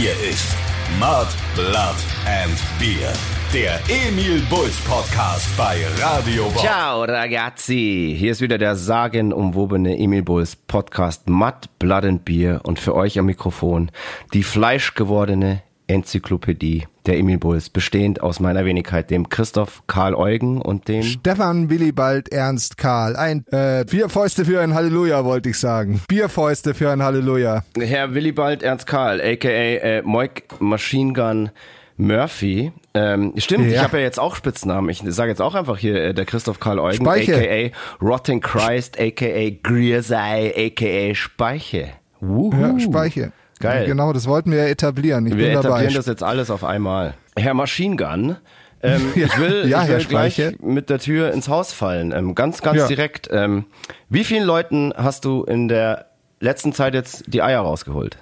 Hier ist Mud, Blood and Beer. Der Emil Bulls Podcast bei Radio Bob. Ciao ragazzi, hier ist wieder der sagenumwobene Emil Bulls Podcast Mud, Blood and Beer und für euch am Mikrofon die fleischgewordene Enzyklopädie der Emil Bulls, bestehend aus meiner Wenigkeit, dem Christoph Karl Eugen und dem Stefan Willibald Ernst Karl. Ein äh, vier Fäuste für ein Halleluja, wollte ich sagen. Bierfäuste für ein Halleluja. Herr Willibald Ernst Karl, aka äh, Moik Machine Gun Murphy. Ähm, stimmt, Ja. ich habe ja jetzt auch Spitznamen. Ich sage jetzt auch einfach hier äh, der Christoph Karl Eugen, Speiche. aka Rotten Christ, aka Griersei, aka Speiche. Wuhu. Ja, Speiche. Geil. Genau, das wollten wir ja etablieren. Ich Wir bin dabei. etablieren das jetzt alles auf einmal. Herr Machine Gun, ähm, ich will, Ja, ich will Herr gleich mit der Tür ins Haus fallen. Ähm, ganz, ganz Ja. direkt. Ähm, wie vielen Leuten hast du in der letzten Zeit jetzt die Eier rausgeholt?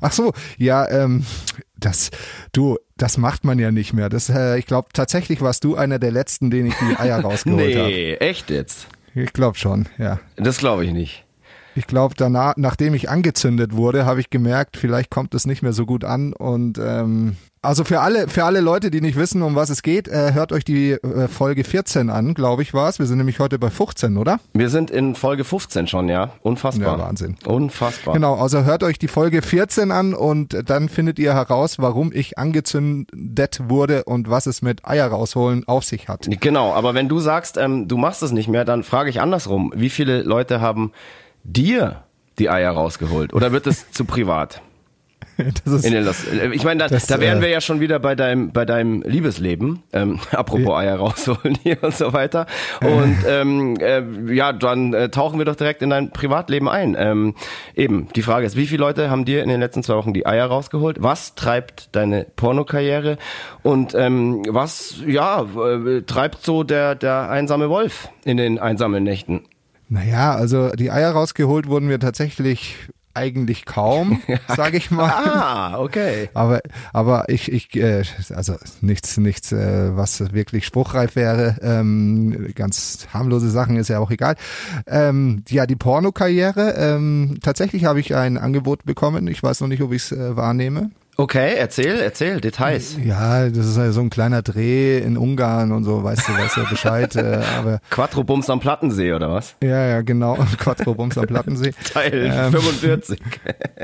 Ach so, ja, ähm, das, du, das macht man ja nicht mehr. Das, äh, ich glaube, tatsächlich warst du einer der letzten, denen ich die Eier rausgeholt habe. Nee, echt jetzt? Ich glaube schon, ja. Das glaube ich nicht. Ich glaube, danach, nachdem ich angezündet wurde, habe ich gemerkt, vielleicht kommt es nicht mehr so gut an. Und ähm, also für alle, für alle Leute, die nicht wissen, um was es geht, äh, hört euch die äh, Folge 14 an, glaube ich, war es. Wir sind nämlich heute bei 15, oder? Wir sind in Folge 15 schon, ja? Unfassbar. Ja, Wahnsinn. Unfassbar. Genau, also hört euch die Folge 14 an und dann findet ihr heraus, warum ich angezündet wurde und was es mit Eier rausholen auf sich hat. Genau, aber wenn du sagst, ähm, du machst es nicht mehr, dann frage ich andersrum. Wie viele Leute haben dir die Eier rausgeholt? Oder wird es zu privat? Das ist, Los ich meine, da, Das, da wären äh, wir ja schon wieder bei deinem, bei deinem Liebesleben. Ähm, apropos Eier rausholen hier und so weiter. Und ähm, äh, ja, dann äh, tauchen wir doch direkt in dein Privatleben ein. Ähm, eben, die Frage ist, wie viele Leute haben dir in den letzten zwei Wochen die Eier rausgeholt? Was treibt deine Pornokarriere? Und ähm, was, ja, äh, treibt so der, der einsame Wolf in den einsamen Nächten? Naja, also die Eier rausgeholt wurden mir tatsächlich eigentlich kaum, sage ich mal. Ah, okay. Aber, aber ich, ich, äh, also nichts, nichts, äh, was wirklich spruchreif wäre. Ähm, ganz harmlose Sachen ist ja auch egal. Ähm, ja, die Pornokarriere. Ähm, tatsächlich habe ich ein Angebot bekommen. Ich weiß noch nicht, ob ich es äh, wahrnehme. Okay, erzähl, erzähl, Details. Ja, das ist ja so ein kleiner Dreh in Ungarn und so, weißt du, weißt ja Bescheid. äh, aber Quattro Bums am Plattensee, oder was? ja, ja, genau. Quattro Bums am Plattensee. Teil Ähm, 45.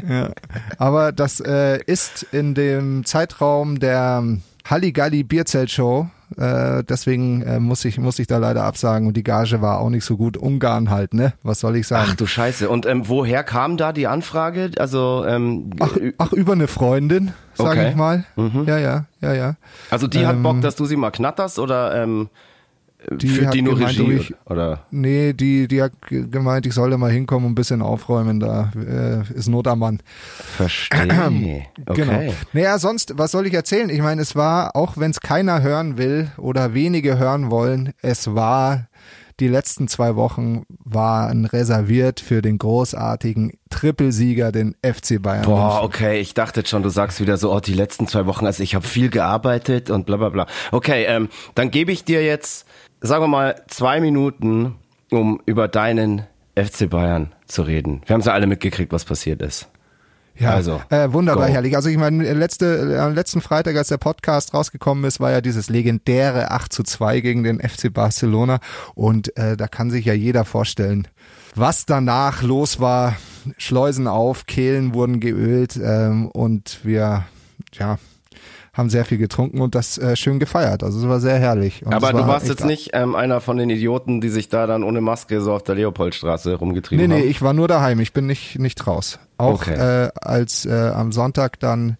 Ja. Aber das äh, ist in dem Zeitraum der Halligalli Bierzelt-Show. Äh, deswegen äh, muss ich muss ich da leider absagen und die Gage war auch nicht so gut. Ungarn halt, ne? Was soll ich sagen? Ach du Scheiße. Und ähm, woher kam da die Anfrage? Also, ähm, Ach, ach, über eine Freundin, sage Okay. ich mal. Ja, ja, ja, ja. also die hat ähm, Bock, dass du sie mal knatterst oder ähm, Die führt die nur gemeint, Regie? ich- oder? Nee, die, die hat ge- gemeint, ich soll da mal hinkommen und ein bisschen aufräumen. Da äh, ist Not am Mann. Verstehe. Okay. Genau. Naja, sonst, was soll ich erzählen? Ich meine, es war, auch wenn es keiner hören will oder wenige hören wollen, es war, die letzten zwei Wochen waren reserviert für den großartigen Trippelsieger, den FC Bayern. Boah, okay, ich dachte schon, du sagst wieder so, oh, die letzten zwei Wochen, also ich habe viel gearbeitet und bla bla bla. Okay, ähm, dann gebe ich dir jetzt, sagen wir mal, zwei Minuten, um über deinen FC Bayern zu reden. Wir haben ja alle mitgekriegt, was passiert ist. Ja, Also, äh, wunderbar, go. herrlich. Also ich meine, letzte, äh, am letzten Freitag, als der Podcast rausgekommen ist, war ja dieses legendäre 8 zu 2 gegen den FC Barcelona. Und äh, da kann sich ja jeder vorstellen, was danach los war. Schleusen auf, Kehlen wurden geölt ähm, und wir, ja, haben sehr viel getrunken und das äh, schön gefeiert. Also es war sehr herrlich. Und Aber es war du warst jetzt nicht ähm, einer von den Idioten, die sich da dann ohne Maske so auf der Leopoldstraße rumgetrieben Nee, nee, haben. ich war nur daheim. Ich bin nicht, nicht raus. Auch Okay. äh, als äh, am Sonntag dann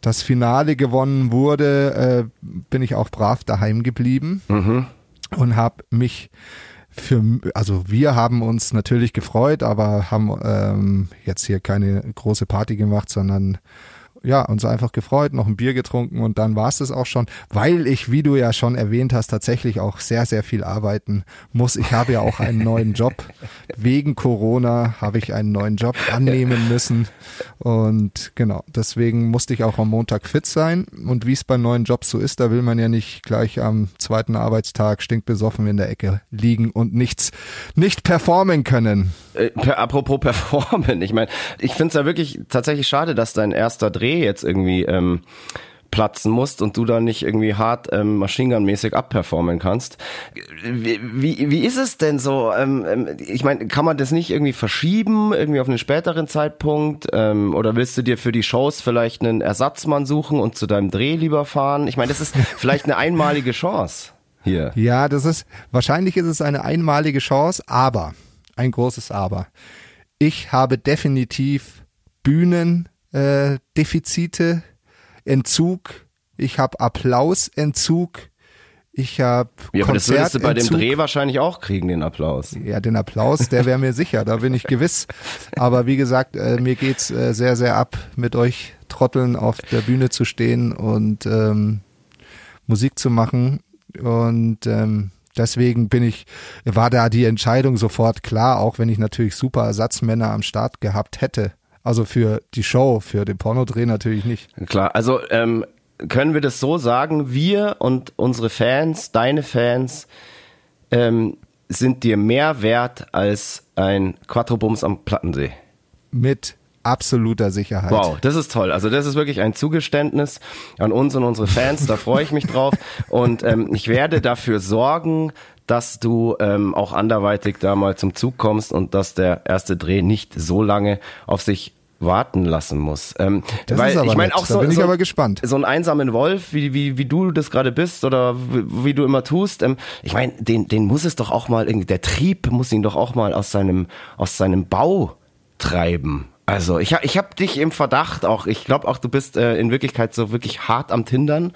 das Finale gewonnen wurde, äh, bin ich auch brav daheim geblieben Mhm. und habe mich für, also wir haben uns natürlich gefreut, aber haben ähm, jetzt hier keine große Party gemacht, sondern ja, uns einfach gefreut, noch ein Bier getrunken und dann war es das auch schon, weil ich, wie du ja schon erwähnt hast, tatsächlich auch sehr, sehr viel arbeiten muss. Ich habe ja auch einen neuen Job. Wegen Corona habe ich einen neuen Job annehmen müssen und genau, deswegen musste ich auch am Montag fit sein und wie es bei neuen Jobs so ist, da will man ja nicht gleich am zweiten Arbeitstag stinkbesoffen in der Ecke liegen und nichts, nicht performen können. Äh, per, apropos performen, ich meine, ich finde es ja wirklich tatsächlich schade, dass dein erster Dreh jetzt irgendwie ähm, platzen musst und du da nicht irgendwie hart ähm, Machine Gun-mäßig abperformen kannst. Wie, wie, wie ist es denn so? Ähm, ähm, ich meine, kann man das nicht irgendwie verschieben, irgendwie auf einen späteren Zeitpunkt? Ähm, oder willst du dir für die Shows vielleicht einen Ersatzmann suchen und zu deinem Dreh lieber fahren? Ich meine, das ist vielleicht eine einmalige Chance hier. Ja, das ist, wahrscheinlich ist es eine einmalige Chance, aber, ein großes Aber. Ich habe definitiv Bühnendefizite, äh, Entzug, ich habe Applausentzug, ich habe Ja, aber das würdest du bei dem Dreh wahrscheinlich auch kriegen, den Applaus. Ja, den Applaus, der wäre mir sicher, da bin ich gewiss. Aber wie gesagt, äh, mir geht's äh, sehr, sehr ab, mit euch Trotteln auf der Bühne zu stehen und ähm, Musik zu machen. Und ähm, deswegen bin ich, war da die Entscheidung sofort klar, auch wenn ich natürlich super Ersatzmänner am Start gehabt hätte. Also für die Show, für den Pornodreh natürlich nicht. Klar, also ähm, können wir das so sagen, wir und unsere Fans, deine Fans, ähm, sind dir mehr wert als ein Quattrobums am Plattensee? Mit absoluter Sicherheit. Wow, das ist toll. Also das ist wirklich ein Zugeständnis an uns und unsere Fans. Da freue ich mich drauf. Und ähm, ich werde dafür sorgen, dass du ähm, auch anderweitig da mal zum Zug kommst und dass der erste Dreh nicht so lange auf sich warten lassen muss. Ähm, Das weil ist aber ich meine auch so, bin ich so, aber gespannt. so einen einsamen Wolf, wie, wie, wie du das gerade bist oder wie, wie du immer tust. Ähm, ich meine, den, den muss es doch auch mal der Trieb muss ihn doch auch mal aus seinem, aus seinem Bau treiben. Also ich, hab- ich habe dich im Verdacht auch, ich glaube auch, du bist äh, in Wirklichkeit so wirklich hart am Tindern.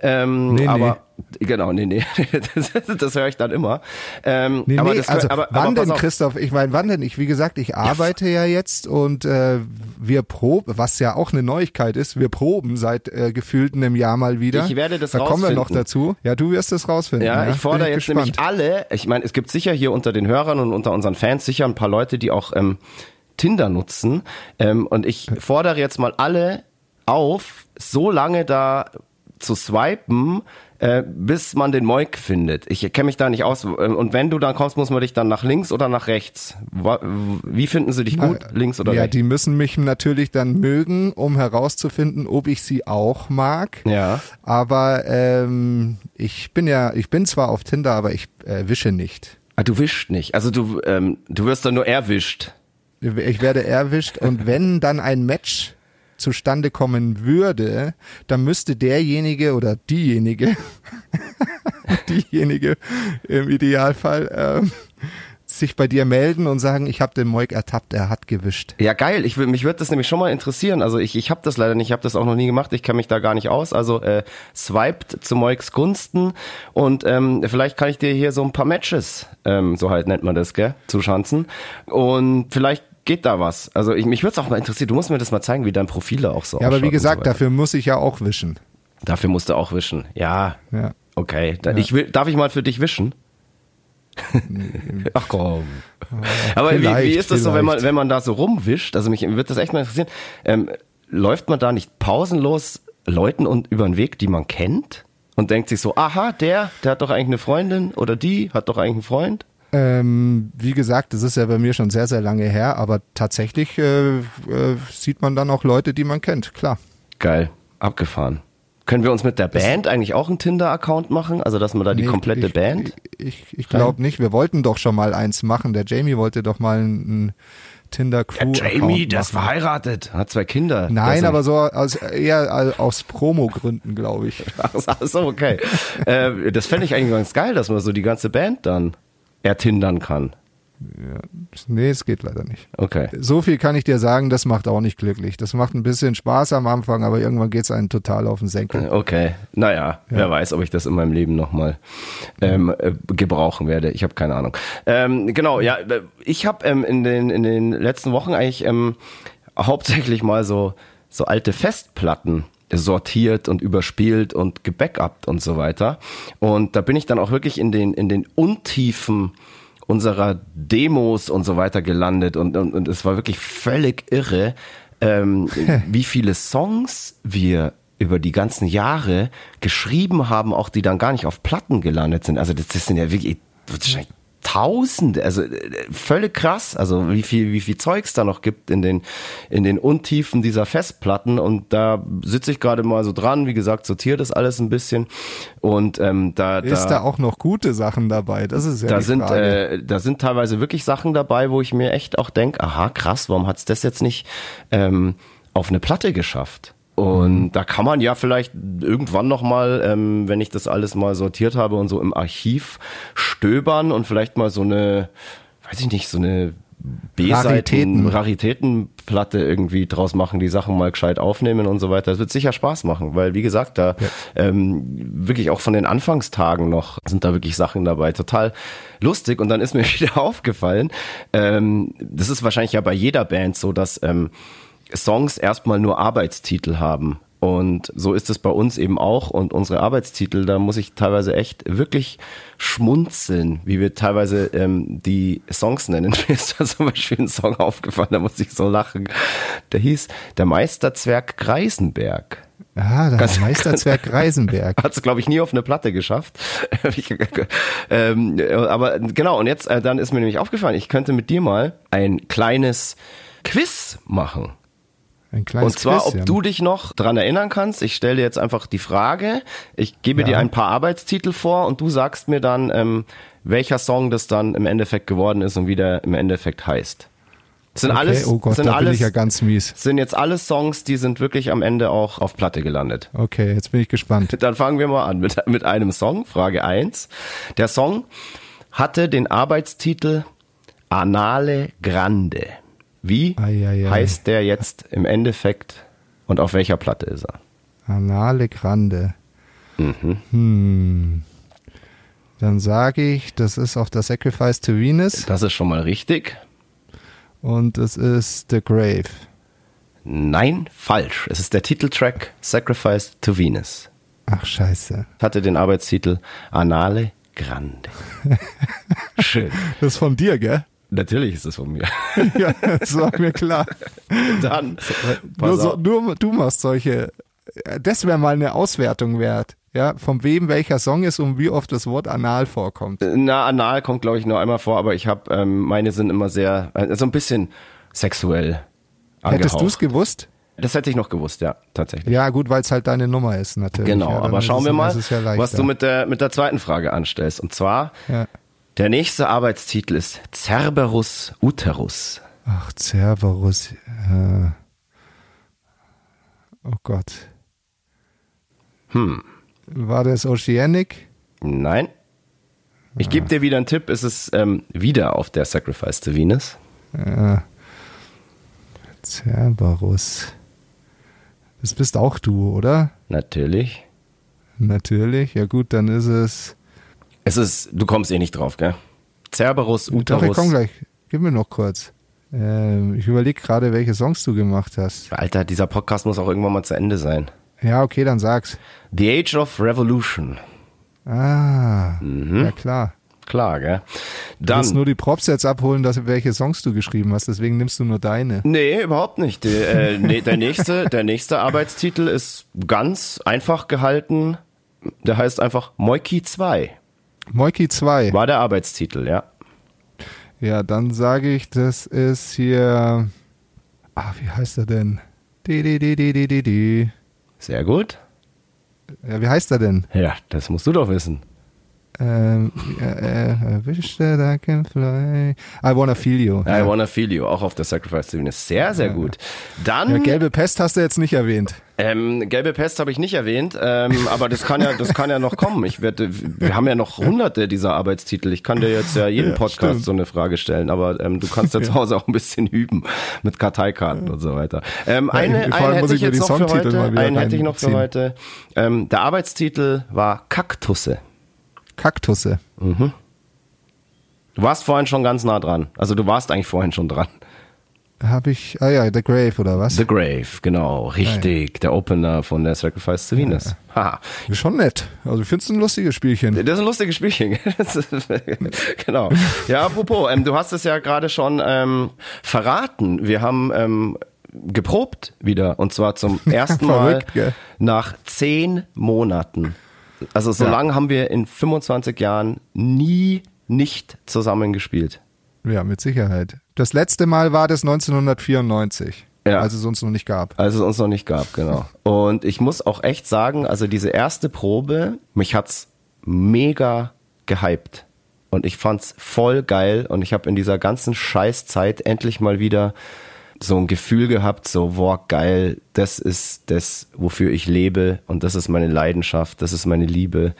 Ähm, Nee, nee. aber genau, nee, nee, das, das höre ich dann immer. Ähm, Nee, aber nee, das, also aber, wann aber denn, auf. Christoph? Ich meine, wann denn? Ich, wie gesagt, ich arbeite ja jetzt und äh, wir proben, was ja auch eine Neuigkeit ist, wir proben seit äh, gefühlt einem Jahr mal wieder. Ich werde das Da kommen wir noch rausfinden. dazu. Ja, du wirst es rausfinden. Ja, ich fordere Bin jetzt gespannt. nämlich alle, ich meine, es gibt sicher hier unter den Hörern und unter unseren Fans sicher ein paar Leute, die auch ähm, Tinder nutzen. Ähm, und ich fordere jetzt mal alle auf, so lange da zu swipen, äh, bis man den Moik findet. Ich kenne mich da nicht aus. Ähm, Und wenn du dann kommst, muss man dich dann nach links oder nach rechts. Wie finden sie dich gut? Links oder ja, rechts? die müssen mich natürlich dann mögen, um herauszufinden, ob ich sie auch mag. Ja. Aber ähm, ich bin ja, ich bin zwar auf Tinder, aber ich äh, wische nicht. Ah, du wischt nicht. Also du, ähm, du wirst dann nur erwischt. Ich werde erwischt und wenn dann ein Match zustande kommen würde, dann müsste derjenige oder diejenige, diejenige im Idealfall ähm, sich bei dir melden und sagen, ich habe den Moik ertappt, er hat gewischt. Ja, geil. Ich, mich würde das nämlich schon mal interessieren. Also ich, ich habe das leider nicht, ich habe das auch noch nie gemacht. Ich kenne mich da gar nicht aus. Also äh, swiped zu Moiks Gunsten und ähm, vielleicht kann ich dir hier so ein paar Matches, ähm, so halt nennt man das, gell, zuschanzen. Und vielleicht geht da was. Also ich, mich würde es auch mal interessieren. Du musst mir das mal zeigen, wie dein Profil da auch so Ja, aber ausschaut wie gesagt, so dafür muss ich ja auch wischen. dafür musst du auch wischen. Ja, Ja. okay. Dann, ich will, darf ich mal für dich wischen? Ach komm. Aber wie, wie ist das so, wenn man, wenn man da so rumwischt? Also mich wird das echt mal interessieren. Ähm, läuft man da nicht pausenlos Leuten und über den Weg, die man kennt? Und denkt sich so, aha, der, der hat doch eigentlich eine Freundin oder die hat doch eigentlich einen Freund? Ähm, wie gesagt, das ist ja bei mir schon sehr, sehr lange her, aber tatsächlich äh, äh, sieht man dann auch Leute, die man kennt, klar. Geil, abgefahren. Können wir uns mit der Band eigentlich auch einen Tinder-Account machen? Also, dass man da die Nee, komplette ich, Band? Ich, ich, ich glaube nicht. Wir wollten doch schon mal eins machen. Der Jamie wollte doch mal ein Tinder Crew. Jamie, der ist verheiratet, hat zwei Kinder. Nein, aber so aus, eher aus Promo-Gründen, glaube ich. Ach so, okay. äh, das fände ich eigentlich ganz geil, dass man so die ganze Band dann ertindern kann. Nee, es geht leider nicht. Okay. So viel kann ich dir sagen, das macht auch nicht glücklich. Das macht ein bisschen Spaß am Anfang, aber irgendwann geht's einen total auf den Senkel. Okay, naja, wer weiß, ob ich das in meinem Leben nochmal ähm, äh, gebrauchen werde. Ich habe keine Ahnung. Ähm, genau, ja, äh, ich habe ähm, in, den, in den letzten Wochen eigentlich ähm, hauptsächlich mal so, so alte Festplatten sortiert und überspielt und gebackupt und so weiter. Und da bin ich dann auch wirklich in den, in den Untiefen unserer Demos und so weiter gelandet und, und, und es war wirklich völlig irre, ähm, wie viele Songs wir über die ganzen Jahre geschrieben haben, auch die dann gar nicht auf Platten gelandet sind. Also das, das sind ja wirklich wahrscheinlich Tausende, also äh, völlig krass, also wie viel, wie viel Zeugs da noch gibt in den, in den Untiefen dieser Festplatten. Und da sitze ich gerade mal so dran, wie gesagt, sortiert das alles ein bisschen. Und ähm, da, Ist da auch noch gute Sachen dabei? Das ist ja da sind, äh, da sind teilweise wirklich Sachen dabei, wo ich mir echt auch denk, aha, krass, warum hat's das jetzt nicht ähm, auf eine Platte geschafft? Und da kann man ja vielleicht irgendwann nochmal, ähm, wenn ich das alles mal sortiert habe und so im Archiv stöbern und vielleicht mal so eine, weiß ich nicht, so eine B-Seiten, Raritäten. Raritätenplatte irgendwie draus machen, die Sachen mal gescheit aufnehmen und so weiter. Das wird sicher Spaß machen, weil wie gesagt, da ähm, wirklich auch von den Anfangstagen noch sind da wirklich Sachen dabei. Total lustig. Und dann ist mir wieder aufgefallen, ähm, das ist wahrscheinlich ja bei jeder Band so, dass ähm, Songs erstmal nur Arbeitstitel haben. Und so ist es bei uns eben auch. Und unsere Arbeitstitel, da muss ich teilweise echt wirklich schmunzeln, wie wir teilweise ähm, die Songs nennen. Mir ist da zum Beispiel ein Song aufgefallen, da muss ich so lachen. Der hieß Der Meisterzwerg Greisenberg. Ah, der Ganz- Meisterzwerg Reisenberg. Hat es, glaube ich, nie auf eine Platte geschafft. ähm, aber genau, und jetzt, äh, dann ist mir nämlich aufgefallen, ich könnte mit dir mal ein kleines Quiz machen. Ein kleines Und zwar, Quiz, ob du dich noch dran erinnern kannst. Ich stelle dir jetzt einfach die Frage. Ich gebe Ja. dir ein paar Arbeitstitel vor und du sagst mir dann, ähm, welcher Song das dann im Endeffekt geworden ist und wie der im Endeffekt heißt. Das sind Okay, alles, oh Gott, sind da bin alles, ich ja ganz mies. sind jetzt alle Songs, die sind wirklich am Ende auch auf Platte gelandet. Okay, jetzt bin ich gespannt. Dann fangen wir mal an mit, mit einem Song. Frage 1. Der Song hatte den Arbeitstitel Anale Grande. Wie Ei, ei, ei. heißt der jetzt im Endeffekt und auf welcher Platte ist er? Anale Grande. Mhm. Hm. Dann sage ich, das ist auf der Sacrifice to Venus Das ist schon mal richtig. und es ist The Grave. Nein, falsch. Es ist der Titeltrack Sacrifice to Venus. Ach scheiße. Hatte den Arbeitstitel Anale Grande. Schön. Das ist von dir, gell? Natürlich ist es von mir. ja, das war mir klar. Dann, Nur, pass so, auf. nur du machst solche. Das wäre mal eine Auswertung wert. Ja, von wem welcher Song ist und wie oft das Wort anal vorkommt. Na, anal kommt, glaube ich, nur einmal vor, aber ich habe, ähm, meine sind immer sehr, äh, so ein bisschen sexuell angehaucht. Hättest du es gewusst? Das hätte ich noch gewusst, ja, tatsächlich. Ja, gut, weil es halt deine Nummer ist, natürlich. Genau, ja, aber schauen wir mal, ja was du mit der, mit der zweiten Frage anstellst. Und zwar, Ja. Der nächste Arbeitstitel ist Cerberus Uterus. Ach, Cerberus. Äh. Oh Gott. Hm, War das Oceanic? nein. Ich gebe dir wieder einen Tipp, es ist ähm, wieder auf der Sacrifice to Venus. Äh. Cerberus. Das bist auch du, oder? Natürlich. Natürlich. Ja gut, dann ist es. Es ist, du kommst eh nicht drauf, gell? Cerberus Doch, ich Uterus. komm gleich. Gib mir noch kurz. Ähm, ich überlege gerade, welche Songs du gemacht hast. Alter, dieser Podcast muss auch irgendwann mal zu Ende sein. Ja, okay, dann sag's. The Age of Revolution. Ah, Mhm. ja klar. Klar, gell? Du willst Dann. nur die Props jetzt abholen, dass, welche Songs du geschrieben hast, deswegen nimmst du nur deine. Nee, überhaupt nicht. Der, äh, nee, der, nächste, der nächste Arbeitstitel ist ganz einfach gehalten. Der heißt einfach Moiki 2. Moiki 2. War der Arbeitstitel, ja. Ja, dann sage ich, das ist hier. Ah, wie heißt er denn? Di, di, di, di, di, di, di. Sehr gut. Ja, wie heißt er denn? Ja, das musst du doch wissen. Ähm, äh, äh, I wish that I can fly. I wanna feel you. I Ja. Wanna Feel You, auch auf der Sacrifice to Venus. Sehr, sehr gut. Dann, ja, gelbe Pest hast du jetzt nicht erwähnt. ähm, gelbe Pest habe ich nicht erwähnt, ähm, aber das kann ja, das kann ja noch kommen. Ich werde, wir haben ja noch hunderte dieser Arbeitstitel. Ich kann dir jetzt ja jeden Ja, Podcast stimmt. so eine Frage stellen, aber ähm, du kannst ja zu Hause auch ein bisschen üben mit Karteikarten und so weiter. Ähm, Ja, eine, einen hätte ich jetzt noch für heute. Einen hätte ich noch für heute. Ähm, der Arbeitstitel war Kaktusse. Kaktusse. Du warst vorhin schon ganz nah dran. Also du warst eigentlich vorhin schon dran. Habe ich. Ah ja, The Grave oder was? The Grave, genau, richtig. Der Opener von der Sacrifice to Venus. Haha. Ist Schon nett. Also ich finde es ein lustiges Spielchen. Das ist ein lustiges Spielchen. Genau. Ja, apropos, ähm, du hast es ja gerade schon ähm, verraten. Wir haben ähm, geprobt wieder und zwar zum ersten Mal Verrückt, nach zehn Monaten. Also so Ja. lange haben wir in 25 Jahren nie nicht zusammen gespielt. Ja, mit Sicherheit. Das letzte Mal war das 1994. Ja. Als es uns noch nicht gab. Als es uns noch nicht gab, genau. Und ich muss auch echt sagen, also diese erste Probe, mich hat's mega gehypt. Und ich fand's voll geil und ich habe in dieser ganzen Scheißzeit endlich mal wieder so ein Gefühl gehabt, so, boah, geil, das ist das, wofür ich lebe und das ist meine Leidenschaft, das ist meine Liebe.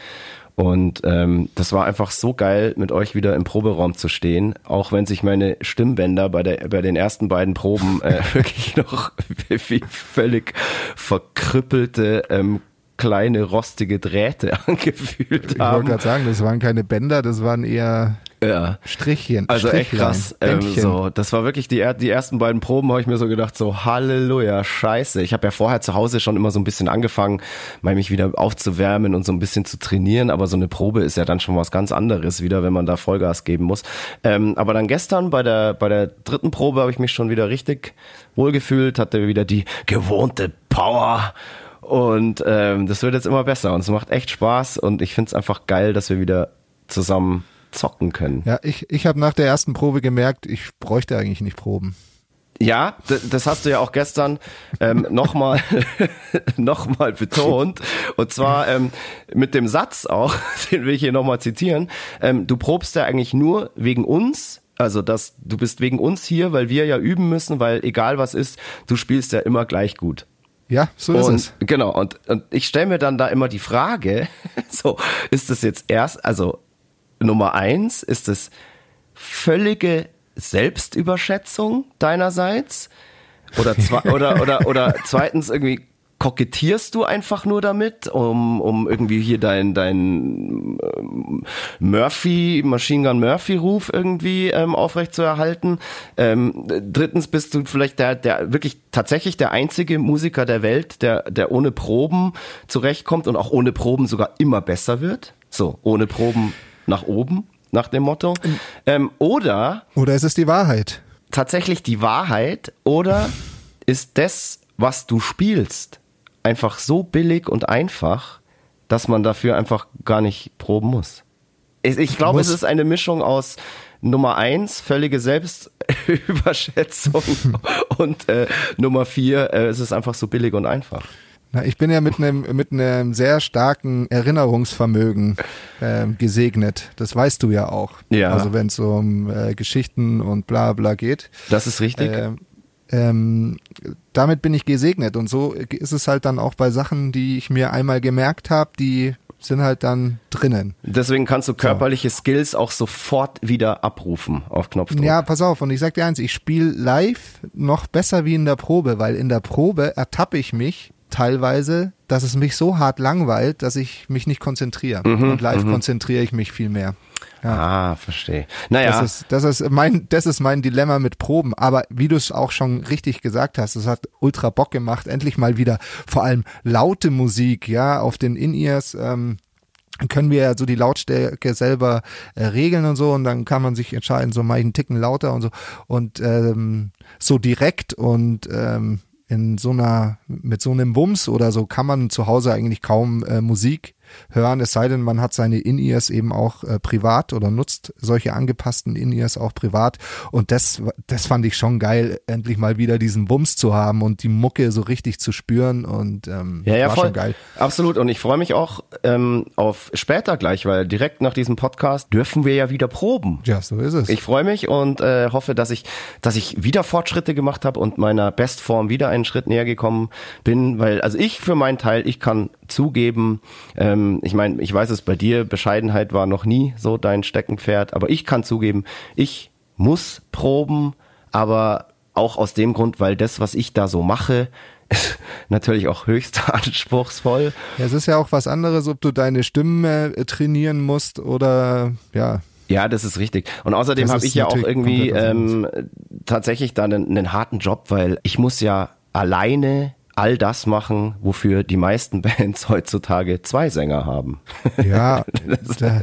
Und ähm, das war einfach so geil, mit euch wieder im Proberaum zu stehen, auch wenn sich meine Stimmbänder bei, der, bei den ersten beiden Proben äh, wirklich noch wie völlig verkrüppelte ähm, kleine rostige Drähte angefühlt haben. Ich wollte gerade sagen, das waren keine Bänder, das waren eher ja. Strichchen. Also echt krass. Ähm, so, das war wirklich die, die ersten beiden Proben, habe ich mir so gedacht, so Halleluja, scheiße. Ich habe ja vorher zu Hause schon immer so ein bisschen angefangen, mal mich wieder aufzuwärmen und so ein bisschen zu trainieren, aber so eine Probe ist ja dann schon was ganz anderes wieder, wenn man da Vollgas geben muss. Ähm, aber dann gestern bei der, bei der dritten Probe habe ich mich schon wieder richtig wohlgefühlt, hatte wieder die gewohnte Power und ähm, das wird jetzt immer besser und es macht echt Spaß und ich finde es einfach geil, dass wir wieder zusammen zocken können. Ja, ich, ich habe nach der ersten Probe gemerkt, ich bräuchte eigentlich nicht Proben. Ja, das hast du ja auch gestern ähm, nochmal noch mal betont. Und zwar ähm, mit dem Satz auch, den will ich hier nochmal zitieren. Ähm, du probst ja eigentlich nur wegen uns. Also dass du bist wegen uns hier, weil wir ja üben müssen, weil egal was ist, du spielst ja immer gleich gut. Ja, so ist und, es. Genau, und, und ich stelle mir dann da immer die Frage, so, ist das jetzt erst, also Nummer eins, ist es völlige Selbstüberschätzung deinerseits? Oder, zwei, oder, oder, oder zweitens irgendwie kokettierst du einfach nur damit, um, um irgendwie hier dein, dein ähm, Murphy, Machine Gun Murphy Ruf irgendwie ähm, aufrechtzuerhalten. Ähm, drittens bist du vielleicht der, der wirklich tatsächlich der einzige Musiker der Welt, der, der ohne Proben zurechtkommt und auch ohne Proben sogar immer besser wird. So, ohne Proben nach oben, nach dem Motto. Ähm, oder. Oder ist es die Wahrheit? Tatsächlich die Wahrheit oder ist das, was du spielst, einfach so billig und einfach, dass man dafür einfach gar nicht proben muss. Ich, ich glaube, es ist eine Mischung aus Nummer eins, völlige Selbstüberschätzung und äh, Nummer vier, äh, es ist einfach so billig und einfach. Na, ich bin ja mit einem mit einem sehr starken Erinnerungsvermögen äh, gesegnet. Das weißt du ja auch. Ja. Also wenn es um äh, Geschichten und bla bla geht. Das ist richtig. Äh, ähm, damit bin ich gesegnet und so ist es halt dann auch bei Sachen, die ich mir einmal gemerkt habe, die sind halt dann drinnen. Deswegen kannst du körperliche so. Skills auch sofort wieder abrufen auf Knopfdruck. Ja, pass auf, und ich sag dir eins, ich spiele live noch besser wie in der Probe, weil in der Probe ertappe ich mich teilweise, dass es mich so hart langweilt, dass ich mich nicht konzentriere. Mhm, und live mhm. konzentriere ich mich viel mehr. Ja. Ah, verstehe. Naja. Das ist, das ist mein, das ist mein Dilemma mit Proben. Aber wie du es auch schon richtig gesagt hast, es hat ultra Bock gemacht. Endlich mal wieder vor allem laute Musik, ja, auf den In-Ears, ähm, können wir ja so die Lautstärke selber äh, regeln und so und dann kann man sich entscheiden, so mache ich einen Ticken lauter und so und ähm, so direkt und ähm, in so einer, mit so einem Wumms oder so kann man zu Hause eigentlich kaum äh, Musik hören, es sei denn, man hat seine In-Ears eben auch äh, privat oder nutzt solche angepassten In-Ears auch privat. Und das, das fand ich schon geil, endlich mal wieder diesen Bums zu haben und die Mucke so richtig zu spüren und ähm, ja, ja, war voll. schon geil. Absolut. Und ich freue mich auch ähm, auf später gleich, weil direkt nach diesem Podcast dürfen wir ja wieder proben. Ja, so ist es. Ich freue mich und äh, hoffe, dass ich, dass ich wieder Fortschritte gemacht habe und meiner Bestform wieder einen Schritt näher gekommen bin, weil also ich für meinen Teil, ich kann zugeben, ähm, ich meine, ich weiß es bei dir, Bescheidenheit war noch nie so dein Steckenpferd, aber ich kann zugeben, ich muss proben, aber auch aus dem Grund, weil das, was ich da so mache, ist natürlich auch höchst anspruchsvoll. Ja, es ist ja auch was anderes, ob du deine Stimme äh, trainieren musst oder ja. Ja, das ist richtig. Und außerdem habe ich ja auch irgendwie ähm, tatsächlich da einen, einen harten Job, weil ich muss ja alleine all das machen, wofür die meisten Bands heutzutage zwei Sänger haben. Ja, da,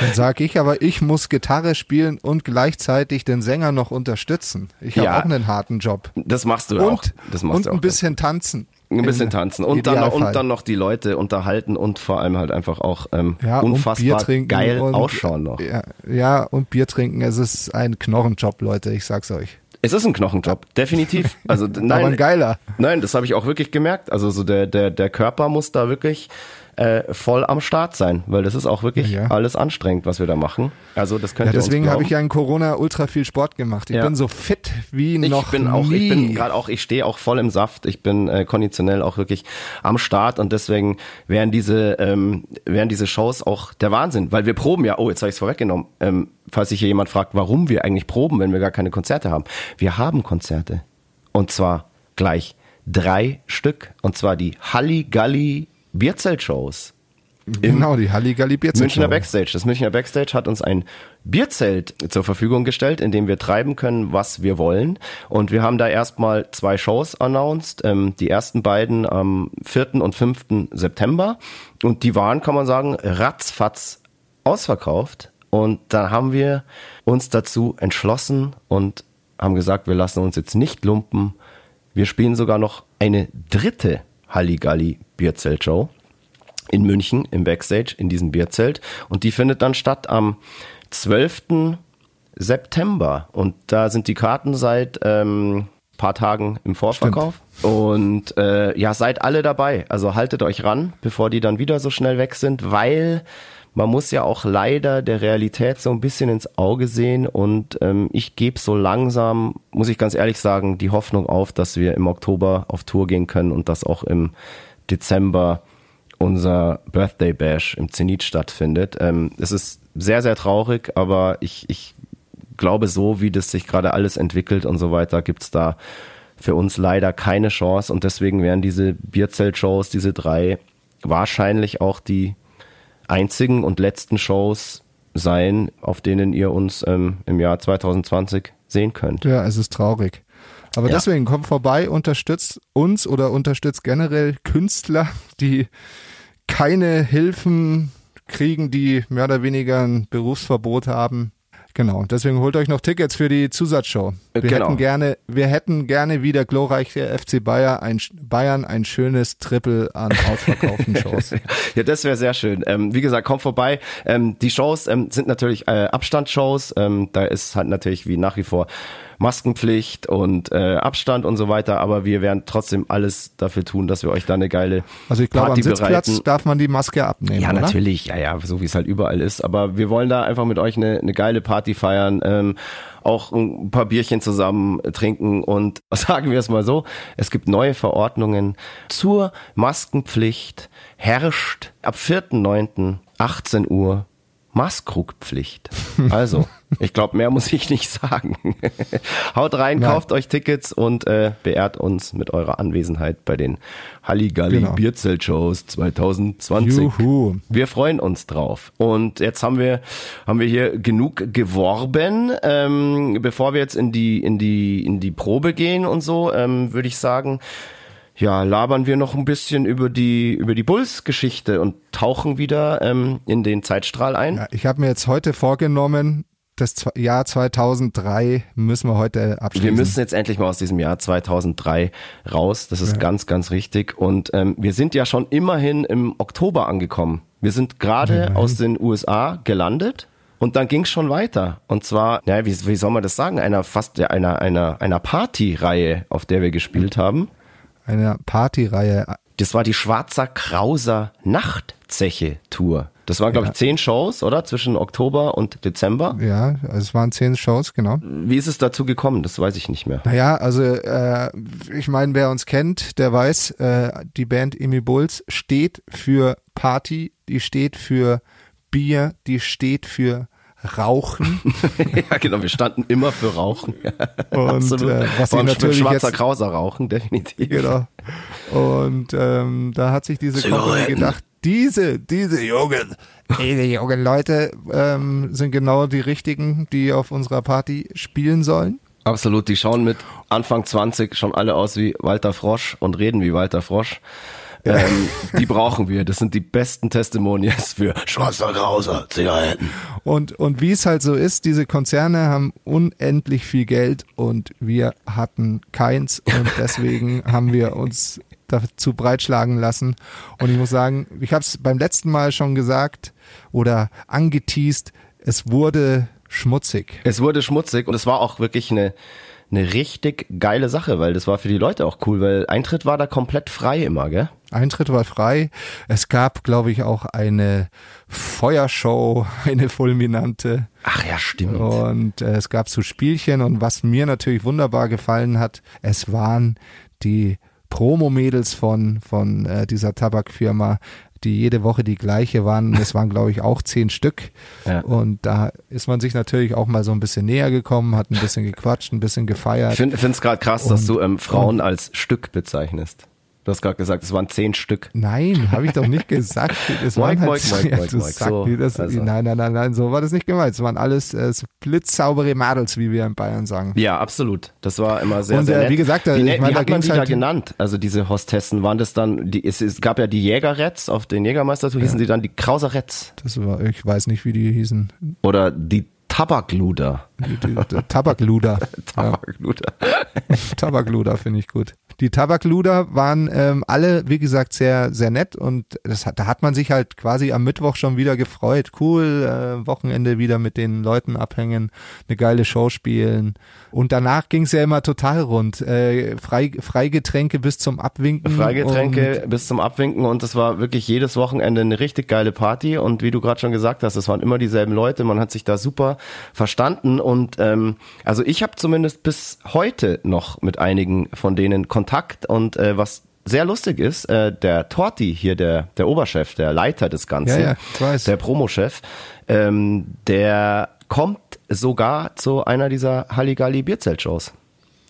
dann sage ich aber, ich muss Gitarre spielen und gleichzeitig den Sänger noch unterstützen. Ich habe ja, auch einen harten Job. Das machst du und, auch. Das machst und du auch ein bisschen tanzen. Ein bisschen tanzen und dann, noch, und dann noch die Leute unterhalten und vor allem halt einfach auch ähm, ja, unfassbar geil und, ausschauen noch. Ja, ja, und Bier trinken. Es ist ein Knochenjob, Leute, ich sag's euch. Es ist ein Knochenjob, definitiv. Also nein, Aber ein geiler. Nein, das habe ich auch wirklich gemerkt. Also so der der der Körper muss da wirklich äh, voll am Start sein, weil das ist auch wirklich ja. alles anstrengend, was wir da machen. Also das könnt ja, deswegen habe ich ja in Corona ultra viel Sport gemacht. Ich ja. bin so fit wie ich noch bin auch, nie. Ich bin gerade auch, ich stehe auch voll im Saft. Ich bin äh, konditionell auch wirklich am Start und deswegen wären diese ähm, wären diese Shows auch der Wahnsinn, weil wir proben ja. Oh, jetzt habe ich es vorweggenommen. Ähm, falls sich hier jemand fragt, warum wir eigentlich proben, wenn wir gar keine Konzerte haben. Wir haben Konzerte und zwar gleich drei Stück und zwar die Halligalli Bierzeltshows. Genau, die Halligalli Bierzelt. Münchner Backstage. Das Münchner Backstage hat uns ein Bierzelt zur Verfügung gestellt, in dem wir treiben können, was wir wollen. Und wir haben da erstmal zwei Shows announced. Ähm, die ersten beiden am 4. und 5. September. Und die waren, kann man sagen, ratzfatz ausverkauft. Und da haben wir uns dazu entschlossen und haben gesagt, wir lassen uns jetzt nicht lumpen. Wir spielen sogar noch eine dritte Halligalli Bierzeltshow in München im Backstage in diesem Bierzelt und die findet dann statt am 12. September und da sind die Karten seit ähm, paar Tagen im Vorverkauf Stimmt. und äh, ja seid alle dabei also haltet euch ran bevor die dann wieder so schnell weg sind weil man muss ja auch leider der Realität so ein bisschen ins Auge sehen und ähm, ich gebe so langsam, muss ich ganz ehrlich sagen, die Hoffnung auf, dass wir im Oktober auf Tour gehen können und das auch im Dezember unser Birthday Bash im Zenit stattfindet. Ähm, es ist sehr, sehr traurig, aber ich, ich glaube, so wie das sich gerade alles entwickelt und so weiter, gibt's da für uns leider keine Chance und deswegen werden diese Bierzelt-Shows, diese drei, wahrscheinlich auch die einzigen und letzten Shows sein, auf denen ihr uns ähm, im Jahr 2020 sehen könnt. Ja, es ist traurig. Aber ja. deswegen kommt vorbei, unterstützt uns oder unterstützt generell Künstler, die keine Hilfen kriegen, die mehr oder weniger ein Berufsverbot haben. Genau, deswegen holt euch noch Tickets für die Zusatzshow. Wir genau. hätten gerne, wir hätten gerne wieder glorreiche FC Bayern ein, Bayern ein schönes Triple an ausverkauften Shows. ja, das wäre sehr schön. Ähm, wie gesagt, kommt vorbei. Ähm, die Shows ähm, sind natürlich äh, Abstandsshows. Ähm, da ist halt natürlich wie nach wie vor Maskenpflicht und äh, Abstand und so weiter, aber wir werden trotzdem alles dafür tun, dass wir euch da eine geile Also ich glaube, am Sitzplatz bereiten. darf man die Maske abnehmen, Ja, oder? natürlich, ja, ja, so wie es halt überall ist, aber wir wollen da einfach mit euch eine, eine geile Party feiern, ähm, auch ein paar Bierchen zusammen trinken und sagen wir es mal so, es gibt neue Verordnungen zur Maskenpflicht, herrscht ab 4.9. 18 Uhr Maskrugpflicht. Also, ich glaube, mehr muss ich nicht sagen. Haut rein, Nein. kauft euch Tickets und äh, beehrt uns mit eurer Anwesenheit bei den Halligalli genau. Bierzelt-Shows 2020. Juhu. Wir freuen uns drauf. Und jetzt haben wir haben wir hier genug geworben. Ähm, bevor wir jetzt in die in die in die Probe gehen und so, ähm, würde ich sagen, ja, labern wir noch ein bisschen über die, über die Bulls-Geschichte und tauchen wieder ähm, in den Zeitstrahl ein. Ja, ich habe mir jetzt heute vorgenommen, das Jahr 2003 müssen wir heute abschließen. Wir müssen jetzt endlich mal aus diesem Jahr 2003 raus. Das ist ja. ganz, ganz richtig. Und ähm, wir sind ja schon immerhin im Oktober angekommen. Wir sind gerade aus den USA gelandet. Und dann ging es schon weiter. Und zwar, ja, wie, wie soll man das sagen, einer fast einer, einer, einer Partyreihe, auf der wir gespielt haben einer Partyreihe. Das war die Schwarzer Krauser Nachtzeche Tour. Das waren, glaube ja. ich, zehn Shows, oder? Zwischen Oktober und Dezember. Ja, also es waren zehn Shows, genau. Wie ist es dazu gekommen? Das weiß ich nicht mehr. Naja, also äh, ich meine, wer uns kennt, der weiß, äh, die Band Emi Bulls steht für Party, die steht für Bier, die steht für Rauchen. ja, genau, wir standen immer für Rauchen. und äh, was sie natürlich schwarzer jetzt, Krauser rauchen, definitiv. Genau. Und ähm, da hat sich diese Company gedacht, diese, diese jungen, diese jungen Leute ähm, sind genau die richtigen, die auf unserer Party spielen sollen. Absolut, die schauen mit Anfang 20 schon alle aus wie Walter Frosch und reden wie Walter Frosch. Ähm, die brauchen wir. Das sind die besten Testimonials für Schwarzer Krauser Zigaretten. Und, und wie es halt so ist, diese Konzerne haben unendlich viel Geld und wir hatten keins und deswegen haben wir uns dazu breitschlagen lassen. Und ich muss sagen, ich habe es beim letzten Mal schon gesagt oder angeteased, es wurde schmutzig. Es wurde schmutzig und es war auch wirklich eine, eine richtig geile Sache, weil das war für die Leute auch cool, weil Eintritt war da komplett frei immer, gell? Eintritt war frei. Es gab, glaube ich, auch eine Feuershow, eine fulminante. Ach ja, stimmt. Und äh, es gab so Spielchen und was mir natürlich wunderbar gefallen hat, es waren die Promo-Mädels von, von äh, dieser Tabakfirma, die jede Woche die gleiche waren. Es waren, glaube ich, auch zehn Stück. Ja. Und da ist man sich natürlich auch mal so ein bisschen näher gekommen, hat ein bisschen gequatscht, ein bisschen gefeiert. Ich finde es gerade krass, und, dass du ähm, Frauen als Stück bezeichnest. Du hast gerade gesagt, es waren zehn Stück. Nein, habe ich doch nicht gesagt. Es waren halt Mike, Mike, Mike, Mike, so, das, also. Nein, nein, nein, nein, so war das nicht gemeint. Es waren alles äh, blitzsaubere Mädels, wie wir in Bayern sagen. Ja, absolut. Das war immer sehr, Und, sehr äh, nett. wie gesagt, da, wie, ich meine, wie hat man die halt da genannt? Also diese Hostessen, waren das dann, die, es, es gab ja die Jägerretz auf den Jägermeistertour, hießen ja. die dann die Krauseretz? Das war, ich weiß nicht, wie die hießen. Oder die Tabakluder. Tabakluder. Tabakluder. Tabakluder finde ich gut. Die Tabakluder waren ähm, alle, wie gesagt, sehr, sehr nett und das hat, da hat man sich halt quasi am Mittwoch schon wieder gefreut. Cool, äh, Wochenende wieder mit den Leuten abhängen, eine geile Show spielen. Und danach ging es ja immer total rund. Äh, Frei, Freigetränke bis zum Abwinken. Freigetränke bis zum Abwinken und es war wirklich jedes Wochenende eine richtig geile Party und wie du gerade schon gesagt hast, es waren immer dieselben Leute, man hat sich da super verstanden und ähm, also ich habe zumindest bis heute noch mit einigen von denen Kontakt und äh, was sehr lustig ist, äh, der Torti hier, der, der Oberchef, der Leiter des Ganzen, ja, ja, der Promochef, ähm, der kommt sogar zu einer dieser Halligalli Bierzeltshows.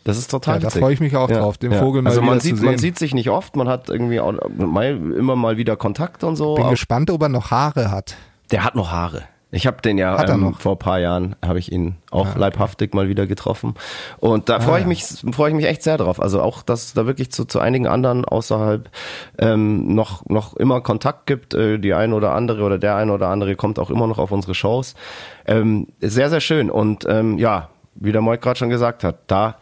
Das ist total ja, da freue ich mich auch Ja, drauf, den ja. Vogel mal Also man sieht, man sieht sich nicht oft, man hat irgendwie auch mal, immer mal wieder Kontakt und so. Bin gespannt, ob er noch Haare hat. der hat noch Haare. Ich habe den ja ähm, noch? vor ein paar Jahren habe ich ihn auch leibhaftig mal wieder getroffen und da freue ich mich freue ich mich echt sehr drauf. Also auch, dass es da wirklich zu, zu einigen anderen außerhalb ähm, noch noch immer Kontakt gibt. Äh, die eine oder andere oder der eine oder andere kommt auch immer noch auf unsere Shows. Ähm, sehr sehr schön und ähm, ja, wie der Moik gerade schon gesagt hat, da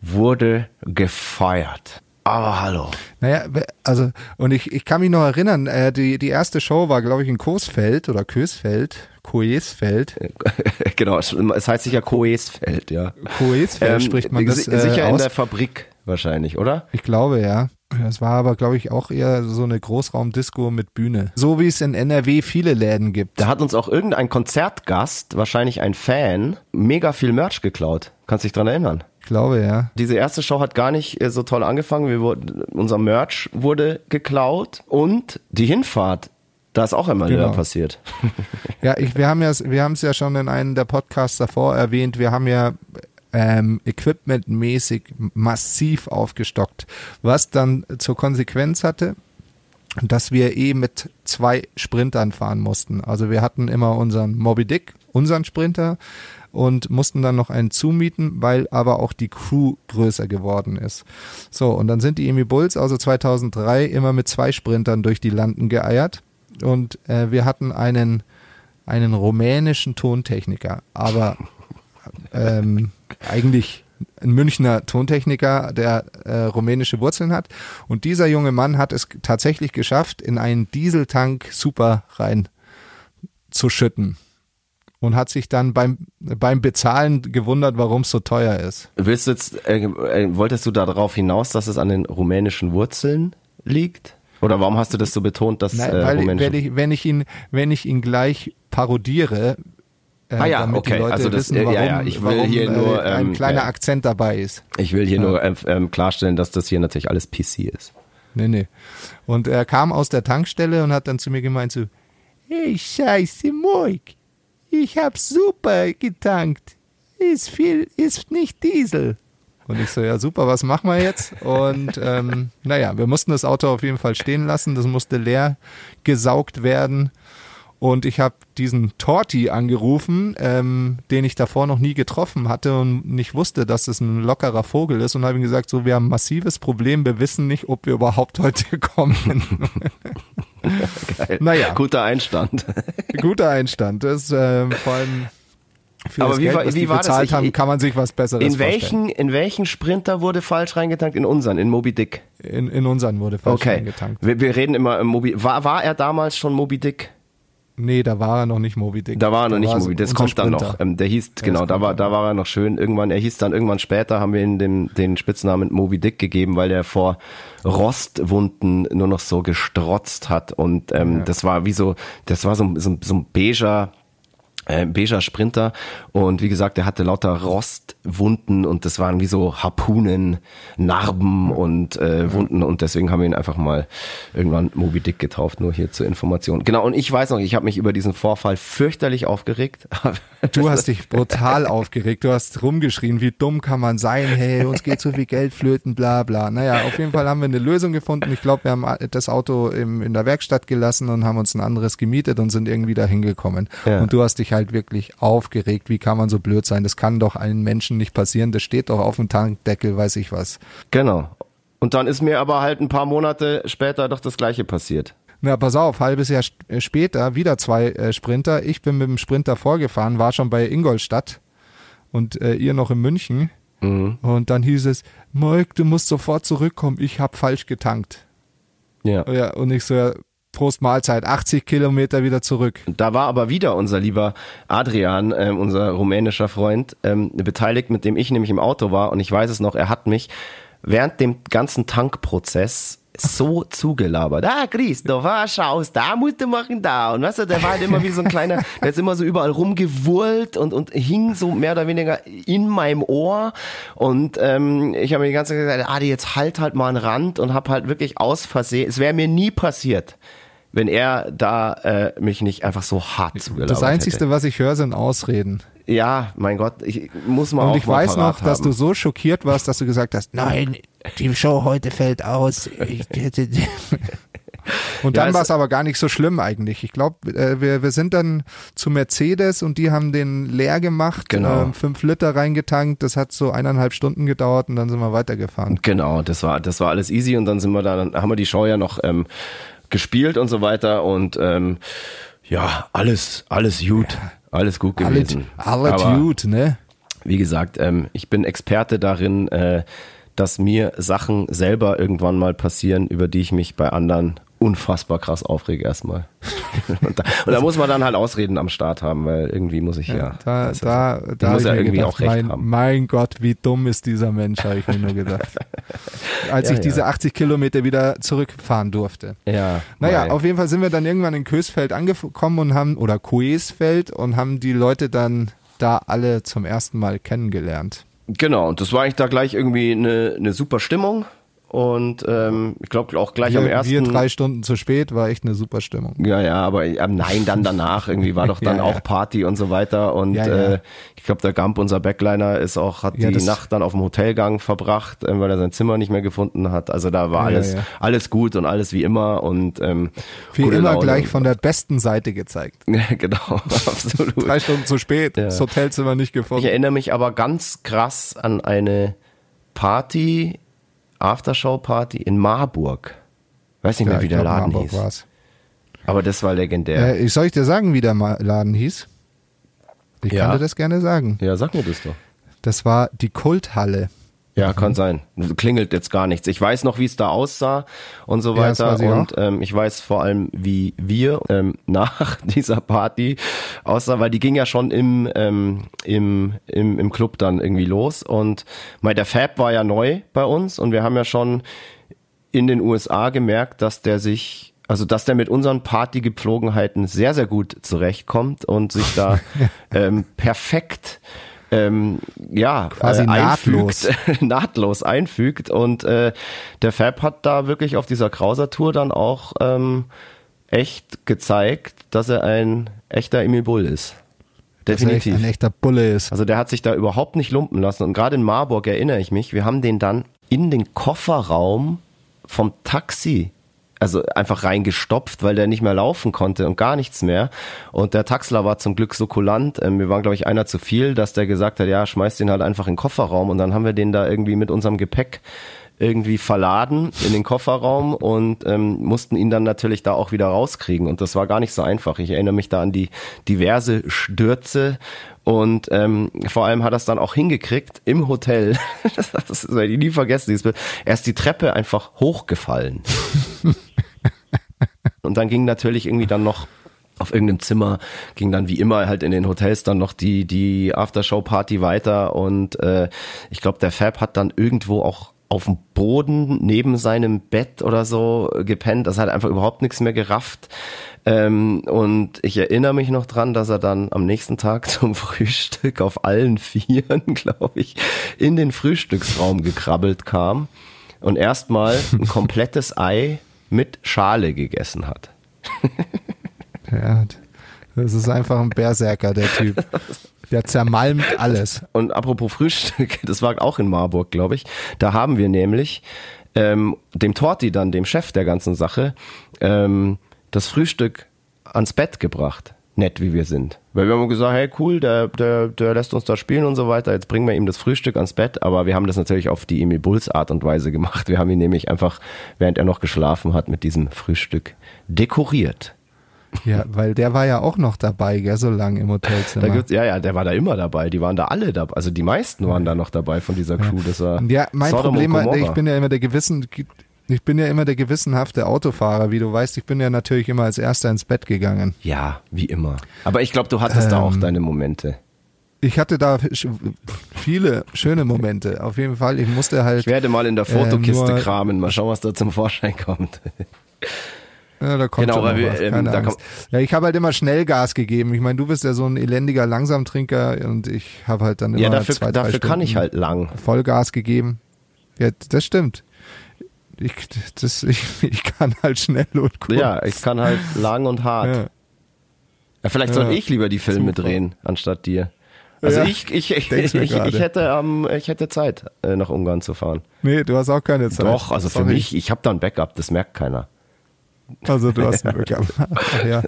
wurde gefeiert. Aber hallo. Naja, also, und ich, ich kann mich noch erinnern, äh, die, die erste Show war, glaube ich, in Coesfeld oder Kösfeld, Coesfeld. genau, es es heißt sicher Coesfeld, ja. Coesfeld spricht man das äh, sicher in aus. der Fabrik wahrscheinlich, oder? Ich glaube, ja. Es war aber, glaube ich, auch eher so eine Großraumdisco mit Bühne. So wie es in NRW viele Läden gibt. Da hat uns auch irgendein Konzertgast, wahrscheinlich ein Fan, mega viel Merch geklaut. Kannst dich dran erinnern? Glaube, ja. Diese erste Show hat gar nicht äh, so toll angefangen. Wir wurden, unser Merch wurde geklaut und die Hinfahrt, da ist auch einmal Genau. wieder passiert. Ja, ich, wir haben ja, wir haben es ja schon in einem der Podcasts davor erwähnt. Wir haben ja ähm, equipmentmäßig massiv aufgestockt, was dann zur Konsequenz hatte, dass wir eh mit zwei Sprintern fahren mussten. Also wir hatten immer unseren Moby Dick, unseren Sprinter und mussten dann noch einen zumieten, weil aber auch die Crew größer geworden ist. So, und dann sind die Emi Bulls also 2003 immer mit zwei Sprintern durch die Landen geeiert und äh, wir hatten einen einen rumänischen Tontechniker, aber ähm, eigentlich ein Münchner Tontechniker, der äh, rumänische Wurzeln hat. Und dieser junge Mann hat es tatsächlich geschafft, in einen Dieseltank super rein zu schütten. Und hat sich dann beim, beim Bezahlen gewundert, warum es so teuer ist. Willst du jetzt, äh, äh, wolltest du darauf hinaus, dass es an den rumänischen Wurzeln liegt? Oder warum hast du das so betont, dass Nein, äh, weil rumänische wenn, ich, wenn, ich ihn, wenn ich ihn gleich parodiere, äh, Ah ja, damit die okay, Leute also das- wissen, ja, warum, ja, ich will warum hier nur, äh, ein ähm, kleiner ja. Akzent dabei ist. Ich will hier nur ähm, ähm, klarstellen, dass das hier natürlich alles PC ist. Nee, nee. Und er kam aus der Tankstelle und hat dann zu mir gemeint so, hey, scheiße Moik, ich hab super getankt. Ist viel, ist nicht Diesel. Und ich so, ja super, was machen wir jetzt? Und ähm, naja, wir mussten das Auto auf jeden Fall stehen lassen. Das musste leer gesaugt werden. Und ich habe diesen Torti angerufen, ähm, den ich davor noch nie getroffen hatte und nicht wusste, dass es ein lockerer Vogel ist und habe ihm gesagt, so wir haben ein massives Problem, wir wissen nicht, ob wir überhaupt heute kommen. Geil. Naja. Guter Einstand. Guter Einstand. Das ähm, vor allem Für Aber das wie Geld, war- was wie die war das? bezahlt Ich- haben, kann man sich was Besseres In welchen, in welchen Sprinter wurde falsch reingetankt? In unseren, in Moby Dick. vorstellen. In, in unseren wurde falsch Okay. eingetankt. Wir, wir reden immer im Moby. War, war er damals schon Moby Dick? Nee, da war er noch nicht Moby Dick. Da war er noch nicht war Moby. Das unser kommt dann Sprinter. noch. Ähm, der hieß, genau, das da war, dann da war er noch schön. Irgendwann, er hieß dann irgendwann später, haben wir ihm den, den Spitznamen Moby Dick gegeben, weil er vor Rostwunden nur noch so gestrotzt hat. Und ähm, das war wie so, das war so, so, so ein beiger, äh, beiger Sprinter und wie gesagt, der hatte lauter Rostwunden und das waren wie so Harpunen, Narben und äh, Wunden und deswegen haben wir ihn einfach mal irgendwann Moby Dick getauft, nur hier zur Information. Genau, und ich weiß noch, ich habe mich über diesen Vorfall fürchterlich aufgeregt. Du hast dich brutal aufgeregt. Du hast rumgeschrien, wie dumm kann man sein? Hey, uns geht so viel Geld flöten, bla bla. Naja, auf jeden Fall haben wir eine Lösung gefunden. Ich glaube, wir haben das Auto im, in der Werkstatt gelassen und haben uns ein anderes gemietet und sind irgendwie da hingekommen. Ja. Und du hast dich halt wirklich aufgeregt. Wie kann man so blöd sein? Das kann doch einem Menschen nicht passieren. Das steht doch auf dem Tankdeckel, weiß ich was. genau. Und dann ist mir aber halt ein paar Monate später doch das gleiche passiert. Na, pass auf, halbes Jahr äh, später wieder zwei äh, Sprinter. Ich bin mit dem Sprinter vorgefahren, war schon bei Ingolstadt und äh, ihr noch in München. Mhm. Und dann hieß es, Moik, du musst sofort zurückkommen, ich hab falsch getankt. Ja. Ja, und ich so, ja, Prost Mahlzeit, 80 Kilometer wieder zurück. Da war aber wieder unser lieber Adrian, ähm, unser rumänischer Freund, ähm, beteiligt, mit dem ich nämlich im Auto war. Und ich weiß es noch, er hat mich während dem ganzen Tankprozess so zugelabert. Ah, Christoph, ah, schaust, da musst du machen, da. Und weißt du, der war halt immer wie so ein kleiner, der ist immer so überall rumgewurlt und, und hing so mehr oder weniger in meinem Ohr. Und ähm, ich habe mir die ganze Zeit gesagt, Adi, jetzt halt halt mal einen Rand und hab halt wirklich aus Versehen, es wäre mir nie passiert, wenn er da äh, mich nicht einfach so hart zugelabert Das Einzige, hätte. was ich höre, sind Ausreden. Ja, mein Gott, ich muss mal Und auch ich mal weiß noch, dass haben. du so schockiert warst, dass du gesagt hast, nein, die Show heute fällt aus. Und Ja, dann es- war es aber gar nicht so schlimm eigentlich. Ich glaube, äh, wir, wir sind dann zu Mercedes und die haben den leer gemacht, Genau. ähm, fünf Liter reingetankt. Das hat so eineinhalb Stunden gedauert und dann sind wir weitergefahren. Genau, das war, das war alles easy und dann sind wir da, dann haben wir die Show ja noch ähm, gespielt und so weiter und ähm, ja, alles, alles gut, alles gut Alles, gewesen. alles Aber gut, ne? wie gesagt, ähm, ich bin Experte darin, äh, dass mir Sachen selber irgendwann mal passieren, über die ich mich bei anderen unfassbar krass aufrege erstmal. und, da, und da muss man dann halt Ausreden am Start haben, weil irgendwie muss ich ja. Da, das ist- da, da muss ja irgendwie gedacht, auch recht mein, haben. mein Gott, wie dumm ist dieser Mensch, habe ich mir nur gedacht. Als Ja, ich diese ja. 80 Kilometer wieder zurückfahren durfte. Ja. Naja, weil- auf jeden Fall sind wir dann irgendwann in Kösfeld angekommen und haben, oder Coesfeld und haben die Leute dann da alle zum ersten Mal kennengelernt. Genau, und das war eigentlich da gleich irgendwie eine, eine super Stimmung. Und ähm, ich glaube auch gleich am Wir, ersten. wir drei Stunden zu spät, war echt eine super Stimmung. ja, ja, aber ähm, nein, dann danach irgendwie war doch dann Ja, ja. auch Party und so weiter. Und Ja, ja. Äh, ich glaube, der Gump, unser Backliner, ist auch, hat Ja, die Nacht dann auf dem Hotelgang verbracht, ähm, weil er sein Zimmer nicht mehr gefunden hat. Also da war Ja, alles, ja. alles gut und alles wie immer und ähm, Wie immer Laune gleich von der besten Seite gezeigt. genau, absolut. Drei Stunden zu spät, Ja. das Hotelzimmer nicht Ich gefunden. erinnere mich aber ganz krass an eine Party, Aftershow-Party in Marburg. Weiß nicht mehr, wie der glaub, Laden Marburg hieß. war's. Aber das war legendär. Äh, soll ich dir sagen, wie der Laden hieß? Ich Ja. kann dir das gerne sagen. ja, sag mir das doch. Das war die Kulthalle. Ja, kann sein. Klingelt jetzt gar nichts. Ich weiß noch, wie es da aussah und so Ja, weiter. ich und ähm, ich weiß vor allem, wie wir ähm, nach dieser Party aussah, weil die ging ja schon im, ähm, im, im, im Club dann irgendwie los. Und mein, der Fab war ja neu bei uns und wir haben ja schon in den USA gemerkt, dass der sich, also dass der mit unseren Partygepflogenheiten sehr, sehr gut zurechtkommt und sich da ähm, perfekt ähm, ja, Quasi äh, nahtlos. einfügt, nahtlos einfügt. Und äh, der Fab hat da wirklich auf dieser Krauser-Tour dann auch ähm, echt gezeigt, dass er ein echter Emil Bull ist. Dass er Definitiv. ein echter Bulle ist. Also der hat sich da überhaupt nicht lumpen lassen. Und gerade in Marburg erinnere ich mich, wir haben den dann in den Kofferraum vom Taxi also einfach reingestopft, weil der nicht mehr laufen konnte und gar nichts mehr. Und der Taxler war zum Glück so kulant. Ähm, wir waren, glaube ich, einer zu viel, dass der gesagt hat, ja, schmeißt den halt einfach in den Kofferraum. Und dann haben wir den da irgendwie mit unserem Gepäck irgendwie verladen in den Kofferraum und ähm, mussten ihn dann natürlich da auch wieder rauskriegen. Und das war gar nicht so einfach. Ich erinnere mich da an die diverse Stürze und ähm, vor allem hat er es dann auch hingekriegt im Hotel. das werde ich nie vergessen. Er ist die Treppe einfach hochgefallen. und dann ging natürlich irgendwie dann noch auf irgendeinem Zimmer ging dann wie immer halt in den Hotels dann noch die die Aftershow Party weiter und äh, ich glaube der Fab hat dann irgendwo auch auf dem Boden neben seinem Bett oder so gepennt. Das hat einfach überhaupt nichts mehr gerafft. Ähm, und ich erinnere mich noch dran, dass er dann am nächsten Tag zum Frühstück auf allen Vieren, glaube ich, in den Frühstücksraum gekrabbelt kam und erstmal ein komplettes Ei mit Schale gegessen hat. ja, das ist einfach ein Berserker, der Typ. Der zermalmt alles. Und apropos Frühstück, das war auch in Marburg, glaube ich. Da haben wir nämlich ähm, dem Torti dann, dem Chef der ganzen Sache, ähm, das Frühstück ans Bett gebracht. Nett, wie wir sind. Weil wir haben gesagt, hey cool, der, der, der lässt uns da spielen und so weiter, jetzt bringen wir ihm das Frühstück ans Bett, aber wir haben das natürlich auf die Emil Bulls Art und Weise gemacht. Wir haben ihn nämlich einfach, während er noch geschlafen hat, mit diesem Frühstück dekoriert. Ja, weil der war ja auch noch dabei, gell, so lange im Hotelzimmer. Da gibt's, ja, ja, der war da immer dabei. Die waren da alle dabei. Also die meisten waren da noch dabei von dieser Crew. Das war ja, mein Sodom Problem, ich bin ja immer der Gewissen, ich bin ja immer der gewissenhafte Autofahrer, wie du weißt. Ich bin ja natürlich immer als Erster ins Bett gegangen. Ja, wie immer. Aber ich glaube, du hattest ähm, da auch ähm, deine Momente. Ich hatte da viele schöne Momente. Auf jeden Fall. Ich musste halt. Ich werde mal in der Fotokiste äh, kramen. Mal schauen, was da zum Vorschein kommt. Ja, da kommt genau, schon wir, ähm, da kommt ja, ich habe halt immer schnell Gas gegeben. Ich meine, du bist ja so ein elendiger Langsamtrinker und ich habe halt dann immer ja, dafür, zwei, dafür kann ich halt lang. Vollgas gegeben. Ja, das stimmt ich, das, ich, ich kann halt schnell und kurz. Ja, ich kann halt lang und hart. Ja. Ja, vielleicht soll ich lieber die Filme Super. drehen, anstatt dir. Also ja, ich, ich, ich, ich, ich, hätte, ähm, ich hätte Zeit, äh, nach Ungarn zu fahren. Nee, du hast auch keine Zeit. Doch, also für mich, ich habe da ein Backup, das merkt keiner. Also du hast ein Backup. Ach ja,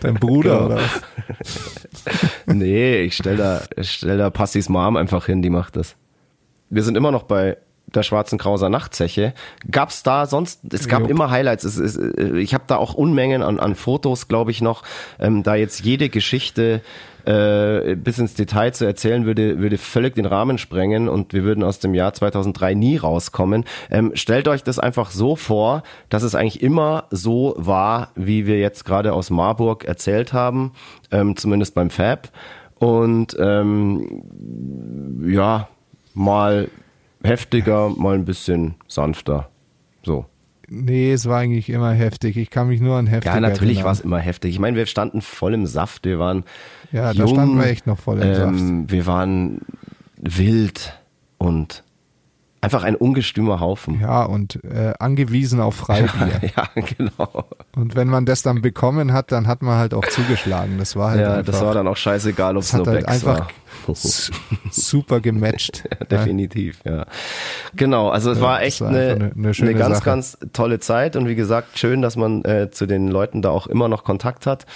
dein Bruder genau. oder was? nee, ich stell da, ich stell da Passis Mom einfach hin, die macht das. Wir sind immer noch bei der Schwarzen Krauser Nachtzeche. Gab's da sonst, es gab jo. immer Highlights. Es, es, ich habe da auch Unmengen an, an Fotos, glaube ich, noch. Ähm, da jetzt jede Geschichte äh, bis ins Detail zu erzählen, würde, würde völlig den Rahmen sprengen und wir würden aus dem Jahr 2003 nie rauskommen. Ähm, stellt euch das einfach so vor, dass es eigentlich immer so war, wie wir jetzt gerade aus Marburg erzählt haben, ähm, zumindest beim Fab. Und ähm, ja, mal heftiger, mal ein bisschen sanfter. So. Nee, es war eigentlich immer heftig. Ich kann mich nur an heftig Ja, natürlich war es immer heftig. Ich meine, wir standen voll im Saft. Wir waren Ja, jung, da standen wir echt noch voll im ähm, Saft. Wir waren wild und Einfach ein ungestümer Haufen. Ja, und äh, angewiesen auf Freibier. ja, genau. Und wenn man das dann bekommen hat, dann hat man halt auch zugeschlagen. Das war halt Ja, einfach, das war dann auch scheißegal, ob es nur halt einfach war. super gematcht. ja, definitiv, ja. Genau, also es ja, war echt war eine, eine, eine, eine, ganz, Sache. ganz tolle Zeit und wie gesagt, schön, dass man äh, zu den Leuten da auch immer noch Kontakt hat.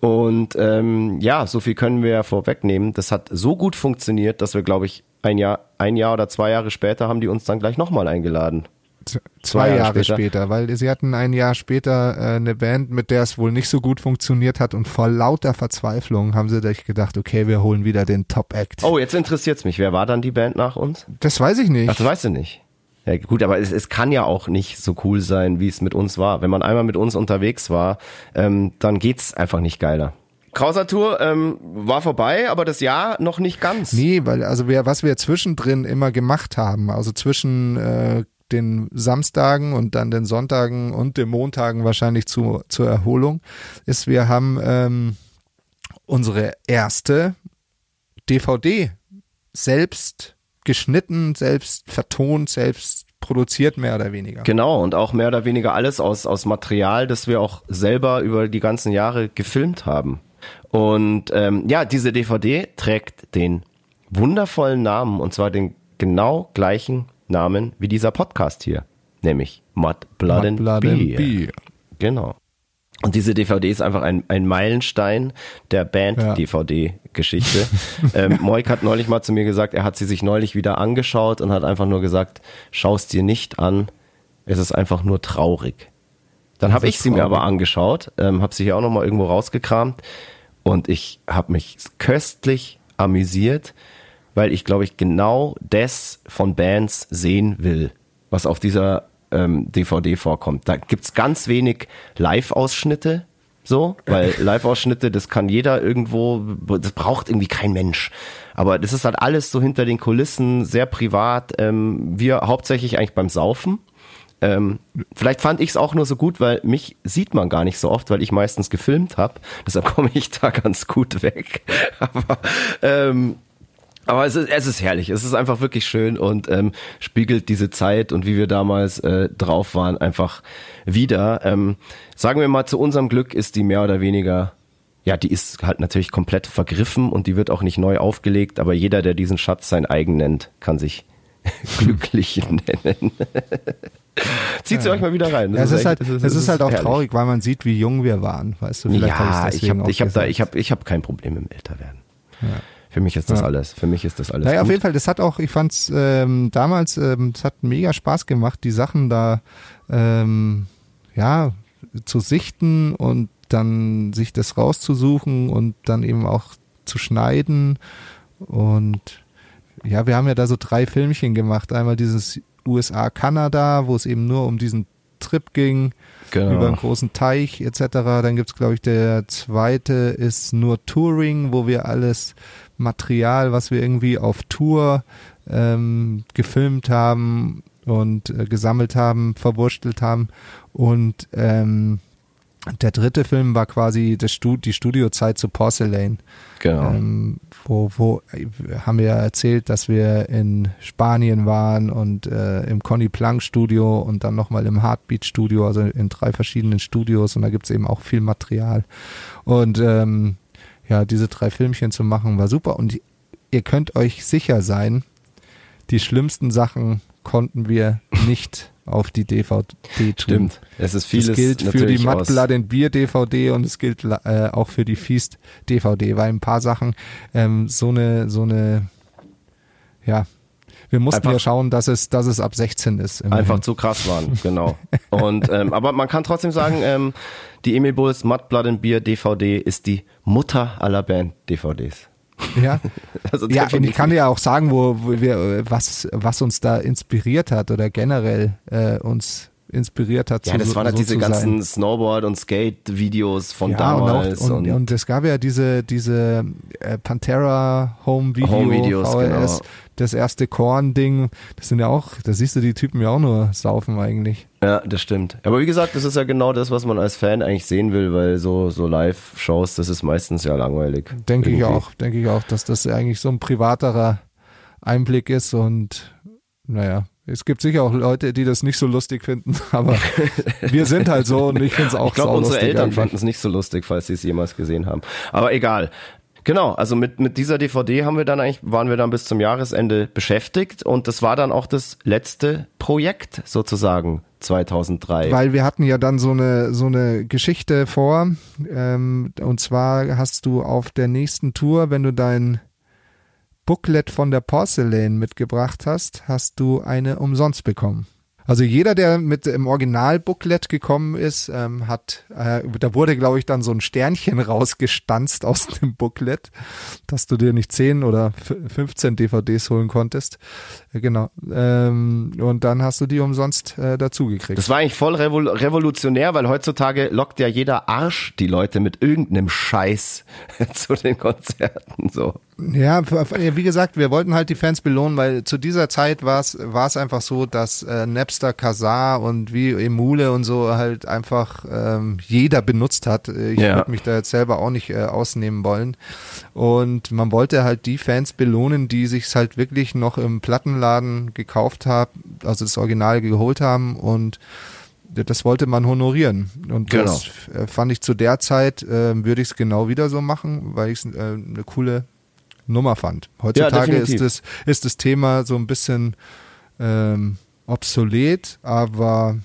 Und ähm, ja, so viel können wir ja vorwegnehmen. Das hat so gut funktioniert, dass wir, glaube ich, ein Jahr, ein Jahr oder zwei Jahre später haben die uns dann gleich nochmal eingeladen. Zwei, zwei Jahre, Jahre später. später. weil sie hatten ein Jahr später äh, eine Band, mit der es wohl nicht so gut funktioniert hat und vor lauter Verzweiflung haben sie sich gedacht, okay, wir holen wieder den Top-Act. Oh, jetzt interessiert's mich. Wer war dann die Band nach uns? Das weiß ich nicht. Ach, das weißt du nicht. Ja, gut, aber es, es kann ja auch nicht so cool sein, wie es mit uns war. Wenn man einmal mit uns unterwegs war, ähm, dann geht's einfach nicht geiler. Krauser-Tour ähm, war vorbei, aber das Jahr noch nicht ganz. Nee, weil also wir, was wir zwischendrin immer gemacht haben, also zwischen äh, den Samstagen und dann den Sonntagen und den Montagen wahrscheinlich zu, zur Erholung, ist, wir haben ähm, unsere erste DVD selbst geschnitten, selbst vertont, selbst produziert, mehr oder weniger. Genau, und auch mehr oder weniger alles aus, aus Material, das wir auch selber über die ganzen Jahre gefilmt haben. Und ähm, ja, diese DVD trägt den wundervollen Namen, und zwar den genau gleichen Namen wie dieser Podcast hier, nämlich Mud, Blood, Mud, and, Blood Beer. and Beer. Genau. Und diese DVD ist einfach ein, ein Meilenstein der Band-DVD-Geschichte. ähm, Moik hat neulich mal zu mir gesagt, er hat sie sich neulich wieder angeschaut und hat einfach nur gesagt, schaust dir nicht an, es ist einfach nur traurig. Dann habe ich sie mir aber angeschaut, ähm, habe sie hier auch nochmal irgendwo rausgekramt und ich habe mich köstlich amüsiert, weil ich glaube ich genau das von Bands sehen will, was auf dieser ähm, DVD vorkommt. Da gibt's ganz wenig Live-Ausschnitte, so, weil Live-Ausschnitte, das kann jeder irgendwo, das braucht irgendwie kein Mensch. Aber das ist halt alles so hinter den Kulissen, sehr privat. Ähm, wir hauptsächlich eigentlich beim Saufen. Ähm, vielleicht fand ich es auch nur so gut, weil mich sieht man gar nicht so oft, weil ich meistens gefilmt habe. Deshalb komme ich da ganz gut weg. Aber ähm, aber es ist, es ist herrlich, es ist einfach wirklich schön und ähm, spiegelt diese Zeit und wie wir damals äh, drauf waren einfach wieder. Ähm, sagen wir mal, zu unserem Glück ist die mehr oder weniger, ja, die ist halt natürlich komplett vergriffen und die wird auch nicht neu aufgelegt, aber jeder, der diesen Schatz sein eigen nennt, kann sich glücklich nennen. Zieht sie ja. euch mal wieder rein. Ja, es ist, echt, halt, es ist, es ist halt auch herrlich. traurig, weil man sieht, wie jung wir waren. Weißt du, vielleicht ja, ich habe ich hab da, ich hab, ich hab kein Problem im Älterwerden. Ja. Für mich ist das ja. alles. Für mich ist das alles. Naja, gut. auf jeden Fall, das hat auch, ich fand's ähm, damals, ähm, es hat mega Spaß gemacht, die Sachen da ähm, ja zu sichten und dann sich das rauszusuchen und dann eben auch zu schneiden. Und ja, wir haben ja da so drei Filmchen gemacht. Einmal dieses USA-Kanada, wo es eben nur um diesen Trip ging, genau. über einen großen Teich etc. Dann gibt's glaube ich, der zweite ist nur Touring, wo wir alles Material, was wir irgendwie auf Tour ähm, gefilmt haben und äh, gesammelt haben, verwurstelt haben. Und ähm, der dritte Film war quasi das Stud die Studiozeit zu Porcelain. Genau. Ähm, wo, wo haben wir erzählt, dass wir in Spanien waren und äh, im Conny Plank Studio und dann nochmal im Heartbeat Studio, also in drei verschiedenen Studios und da gibt's eben auch viel Material. Und ähm, ja, diese drei Filmchen zu machen, war super. Und ihr könnt euch sicher sein, die schlimmsten Sachen konnten wir nicht auf die DVD tun. Stimmt. Es ist vieles. Das gilt für die Blood and Beer DVD und es gilt äh, auch für die Feast DVD, weil ein paar Sachen ähm, so eine so eine ja wir mussten einfach, ja schauen, dass es, dass es ab 16 ist. Immerhin. Einfach zu krass waren, genau. Und ähm, aber man kann trotzdem sagen, ähm, die Emil Bulls Mud Blood and Beer DVD ist die Mutter aller Band DVDs. Ja, also ja und ich kann dir ja auch sagen, wo, wo wir, was, was uns da inspiriert hat oder generell äh, uns inspiriert hat. Ja, zu, das waren halt so diese ganzen Snowboard- und Skate-Videos von ja, damals. Und, auch, und, und, und, es gab ja diese, diese äh, Pantera Home-Video, Home VHS, genau. das erste Korn-Ding. Das sind ja auch, da siehst du die Typen ja auch nur saufen eigentlich. Ja, das stimmt. Aber wie gesagt, das ist ja genau das, was man als Fan eigentlich sehen will, weil so, so Live-Shows, das ist meistens ja langweilig. Denke ich auch, denke ich auch, dass das eigentlich so ein privaterer Einblick ist und naja, es gibt sicher auch Leute, die das nicht so lustig finden, aber wir sind halt so und ich finde es auch Ich glaube, unsere Eltern fanden es nicht so lustig, falls sie es jemals gesehen haben. Aber egal. Genau, also mit, mit dieser DVD haben wir dann eigentlich, waren wir dann bis zum Jahresende beschäftigt und das war dann auch das letzte Projekt sozusagen 2003. Weil wir hatten ja dann so eine, so eine Geschichte vor ähm, und zwar hast du auf der nächsten Tour, wenn du dein Booklet von der Porcelain mitgebracht hast, hast du eine umsonst bekommen. Also jeder, der mit im Original-Booklet gekommen ist, ähm, hat, äh, da wurde, glaube ich, dann so ein Sternchen rausgestanzt aus dem Booklet, dass du dir nicht 10 oder 15 DVDs holen konntest. Äh, genau. Ähm, und dann hast du die umsonst äh, dazugekriegt. Das war eigentlich voll revol revolutionär, weil heutzutage lockt ja jeder Arsch die Leute mit irgendeinem Scheiß zu den Konzerten. So. Ja, wie gesagt, wir wollten halt die Fans belohnen, weil zu dieser Zeit war es war es einfach so, dass äh, Napster, Kazaa und wie Emule und so halt einfach ähm, jeder benutzt hat. Ich ja. würde mich da jetzt selber auch nicht äh, ausnehmen wollen. Und man wollte halt die Fans belohnen, die sich halt wirklich noch im Plattenladen gekauft haben, also das Original geholt haben und das wollte man honorieren. Und genau. das äh, fand ich zu der Zeit, äh, würde ich es genau wieder so machen, weil ich es äh, eine coole Nummer fand. Heutzutage ja, ist, das, ist das Thema so ein bisschen ähm, obsolet, aber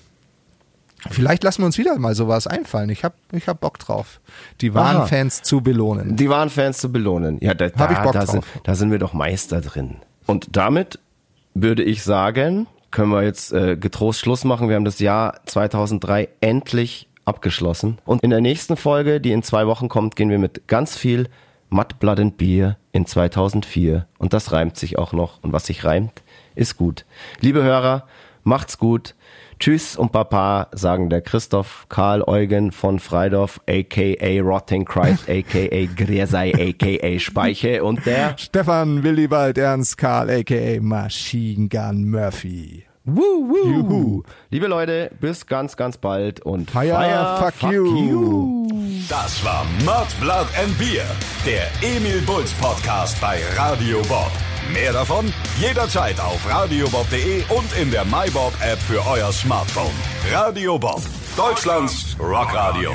Vielleicht lassen wir uns wieder mal sowas einfallen. Ich habe ich hab Bock drauf, die wahren Aha. Fans zu belohnen. Die wahren Fans zu belohnen. Ja, da, da, ich Bock da, drauf. sind, da sind wir doch Meister drin. Und damit würde ich sagen, können wir jetzt äh, getrost Schluss machen. Wir haben das Jahr 2003 endlich abgeschlossen. Und in der nächsten Folge, die in zwei Wochen kommt, gehen wir mit ganz viel Mud, Blood and Beer in 2004. Und das reimt sich auch noch. Und was sich reimt, ist gut. Liebe Hörer, macht's gut. Tschüss und Papa, sagen der Christoph Karl Eugen von Freidorf, a.k.a. Rotting Christ, a.k.a. Gräsei, a.k.a. Speiche und der Stefan Willibald Ernst Karl, a.k.a. Machine Gun Murphy. Woo, woo. Juhu. Liebe Leute, bis ganz, ganz bald und Fire, fuck you. Das war Mud, Blood and Beer, der Emil Bulls Podcast bei Radio Bob. Mehr davon jederzeit auf radiobob.de und in der MyBob App für euer Smartphone. Radio Bob, Deutschlands Rockradio.